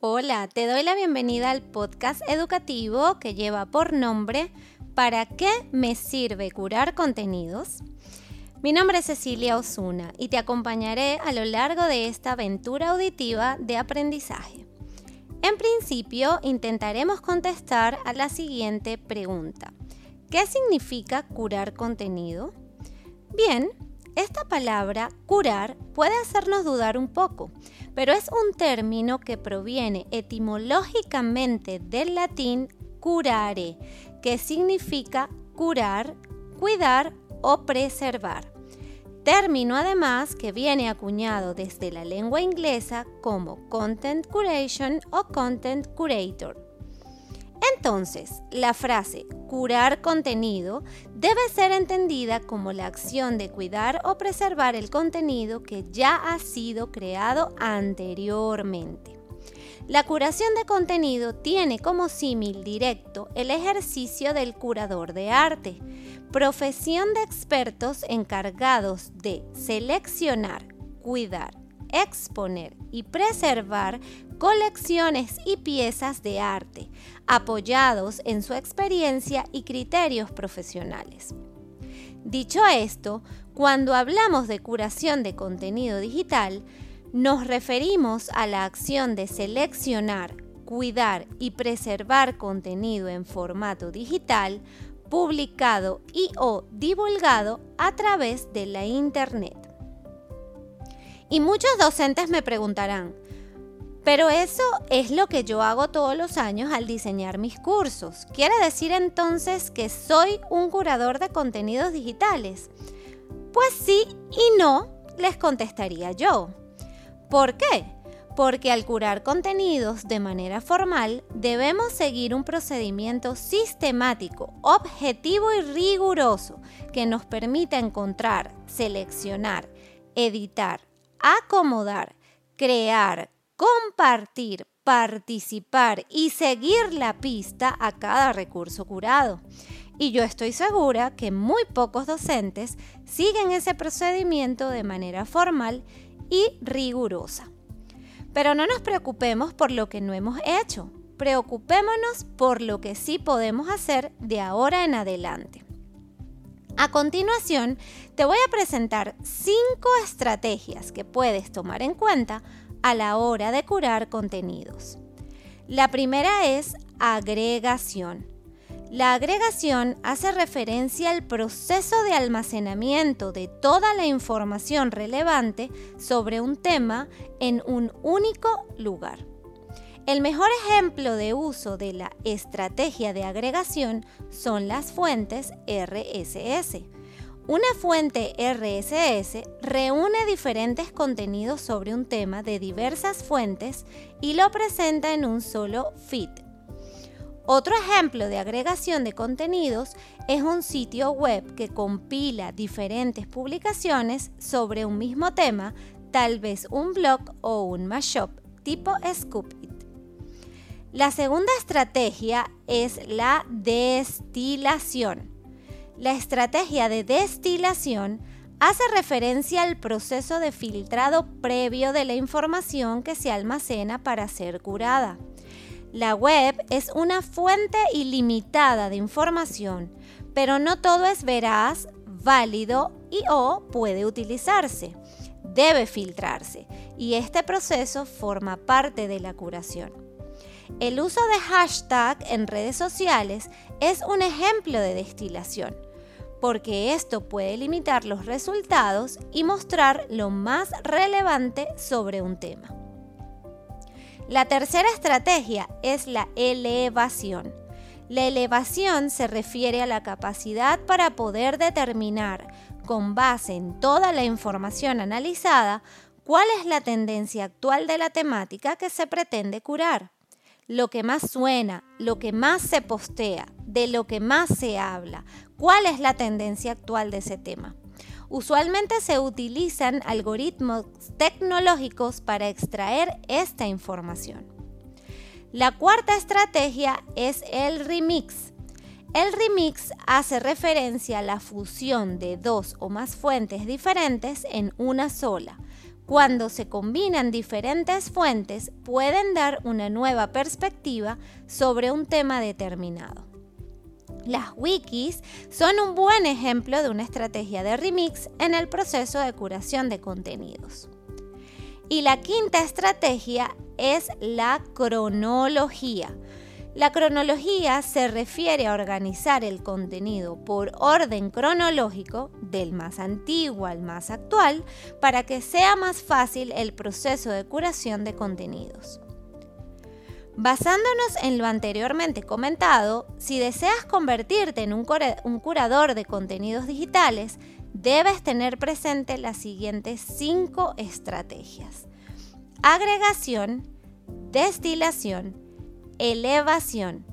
Hola, te doy la bienvenida al podcast educativo que lleva por nombre ¿Para qué me sirve curar contenidos? Mi nombre es Cecilia Osuna y te acompañaré a lo largo de esta aventura auditiva de aprendizaje. En principio, intentaremos contestar a la siguiente pregunta. ¿Qué significa curar contenido? Bien, esta palabra curar puede hacernos dudar un poco, pero es un término que proviene etimológicamente del latín curare, que significa curar, cuidar o preservar. Término además que viene acuñado desde la lengua inglesa como content curation o content curator. Entonces, la frase curar contenido debe ser entendida como la acción de cuidar o preservar el contenido que ya ha sido creado anteriormente. La curación de contenido tiene como símil directo el ejercicio del curador de arte, profesión de expertos encargados de seleccionar, cuidar, exponer y preservar colecciones y piezas de arte, apoyados en su experiencia y criterios profesionales. Dicho esto, cuando hablamos de curación de contenido digital, nos referimos a la acción de seleccionar, cuidar y preservar contenido en formato digital publicado y o divulgado a través de la Internet. Y muchos docentes me preguntarán, pero eso es lo que yo hago todos los años al diseñar mis cursos. ¿Quiere decir entonces que soy un curador de contenidos digitales? Pues sí y no, les contestaría yo. ¿Por qué? Porque al curar contenidos de manera formal debemos seguir un procedimiento sistemático, objetivo y riguroso que nos permita encontrar, seleccionar, editar, acomodar, crear, compartir, participar y seguir la pista a cada recurso curado. Y yo estoy segura que muy pocos docentes siguen ese procedimiento de manera formal y rigurosa. Pero no nos preocupemos por lo que no hemos hecho, preocupémonos por lo que sí podemos hacer de ahora en adelante. A continuación, te voy a presentar cinco estrategias que puedes tomar en cuenta a la hora de curar contenidos. La primera es agregación. La agregación hace referencia al proceso de almacenamiento de toda la información relevante sobre un tema en un único lugar. El mejor ejemplo de uso de la estrategia de agregación son las fuentes RSS una fuente RSS reúne diferentes contenidos sobre un tema de diversas fuentes y lo presenta en un solo feed. Otro ejemplo de agregación de contenidos es un sitio web que compila diferentes publicaciones sobre un mismo tema, tal vez un blog o un mashup tipo Scoopit. La segunda estrategia es la destilación. La estrategia de destilación hace referencia al proceso de filtrado previo de la información que se almacena para ser curada. La web es una fuente ilimitada de información, pero no todo es veraz, válido y o puede utilizarse. Debe filtrarse y este proceso forma parte de la curación. El uso de hashtag en redes sociales es un ejemplo de destilación porque esto puede limitar los resultados y mostrar lo más relevante sobre un tema. La tercera estrategia es la elevación. La elevación se refiere a la capacidad para poder determinar, con base en toda la información analizada, cuál es la tendencia actual de la temática que se pretende curar. Lo que más suena, lo que más se postea, de lo que más se habla, cuál es la tendencia actual de ese tema. Usualmente se utilizan algoritmos tecnológicos para extraer esta información. La cuarta estrategia es el remix. El remix hace referencia a la fusión de dos o más fuentes diferentes en una sola, cuando se combinan diferentes fuentes, pueden dar una nueva perspectiva sobre un tema determinado. Las wikis son un buen ejemplo de una estrategia de remix en el proceso de curación de contenidos. Y la quinta estrategia es la cronología. La cronología se refiere a organizar el contenido por orden cronológico, del más antiguo al más actual, para que sea más fácil el proceso de curación de contenidos. Basándonos en lo anteriormente comentado, si deseas convertirte en un, curador de contenidos digitales, debes tener presente las siguientes cinco estrategias. Agregación, destilación, elevación,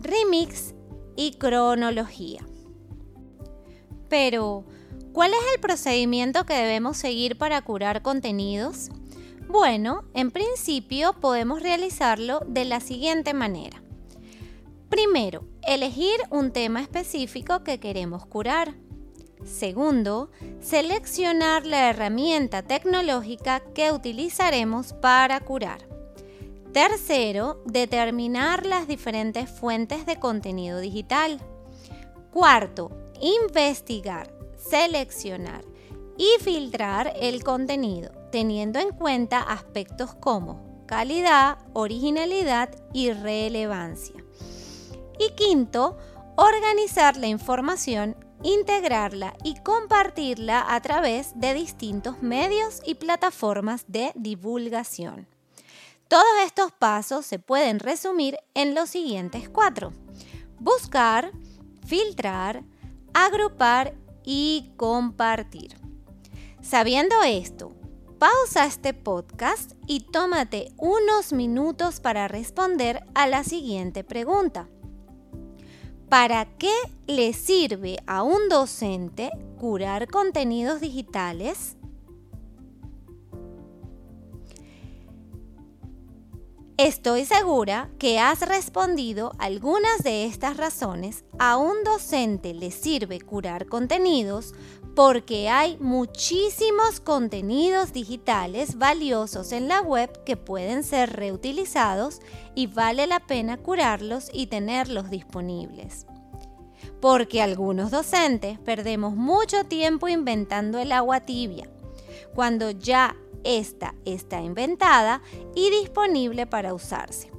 remix y cronología. Pero, ¿cuál es el procedimiento que debemos seguir para curar contenidos? Bueno, en principio podemos realizarlo de la siguiente manera. Primero, elegir un tema específico que queremos curar. Segundo, seleccionar la herramienta tecnológica que utilizaremos para curar. Tercero, determinar las diferentes fuentes de contenido digital. Cuarto, investigar, seleccionar y filtrar el contenido teniendo en cuenta aspectos como calidad, originalidad y relevancia. Y quinto, organizar la información, integrarla y compartirla a través de distintos medios y plataformas de divulgación. Todos estos pasos se pueden resumir en los siguientes cuatro. Buscar, filtrar, agrupar y compartir. Sabiendo esto, pausa este podcast y tómate unos minutos para responder a la siguiente pregunta. ¿Para qué le sirve a un docente curar contenidos digitales? Estoy segura que has respondido algunas de estas razones. A un docente le sirve curar contenidos porque hay muchísimos contenidos digitales valiosos en la web que pueden ser reutilizados y vale la pena curarlos y tenerlos disponibles. Porque algunos docentes perdemos mucho tiempo inventando el agua tibia, cuando ya esta está inventada y disponible para usarse.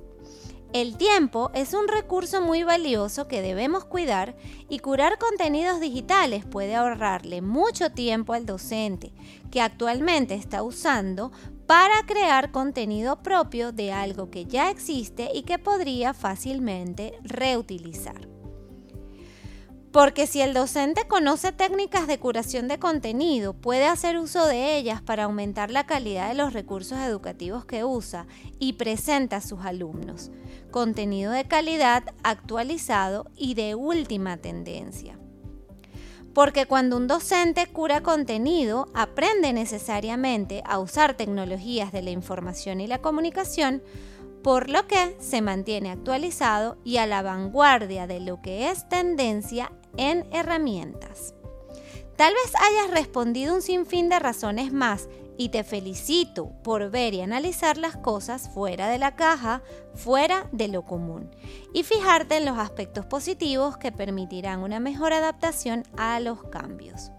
El tiempo es un recurso muy valioso que debemos cuidar y curar contenidos digitales puede ahorrarle mucho tiempo al docente que actualmente está usando para crear contenido propio de algo que ya existe y que podría fácilmente reutilizar. Porque si el docente conoce técnicas de curación de contenido, puede hacer uso de ellas para aumentar la calidad de los recursos educativos que usa y presenta a sus alumnos. Contenido de calidad, actualizado y de última tendencia. Porque cuando un docente cura contenido, aprende necesariamente a usar tecnologías de la información y la comunicación, por lo que se mantiene actualizado y a la vanguardia de lo que es tendencia en herramientas. Tal vez hayas respondido un sinfín de razones más y te felicito por ver y analizar las cosas fuera de la caja, fuera de lo común, y fijarte en los aspectos positivos que permitirán una mejor adaptación a los cambios.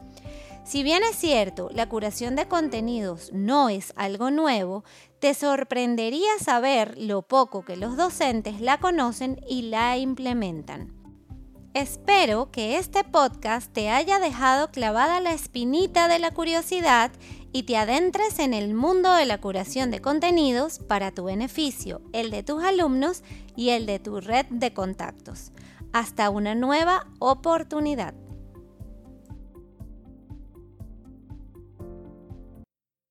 Si bien es cierto, la curación de contenidos no es algo nuevo, te sorprendería saber lo poco que los docentes la conocen y la implementan. Espero que este podcast te haya dejado clavada la espinita de la curiosidad y te adentres en el mundo de la curación de contenidos para tu beneficio, el de tus alumnos y el de tu red de contactos. Hasta una nueva oportunidad.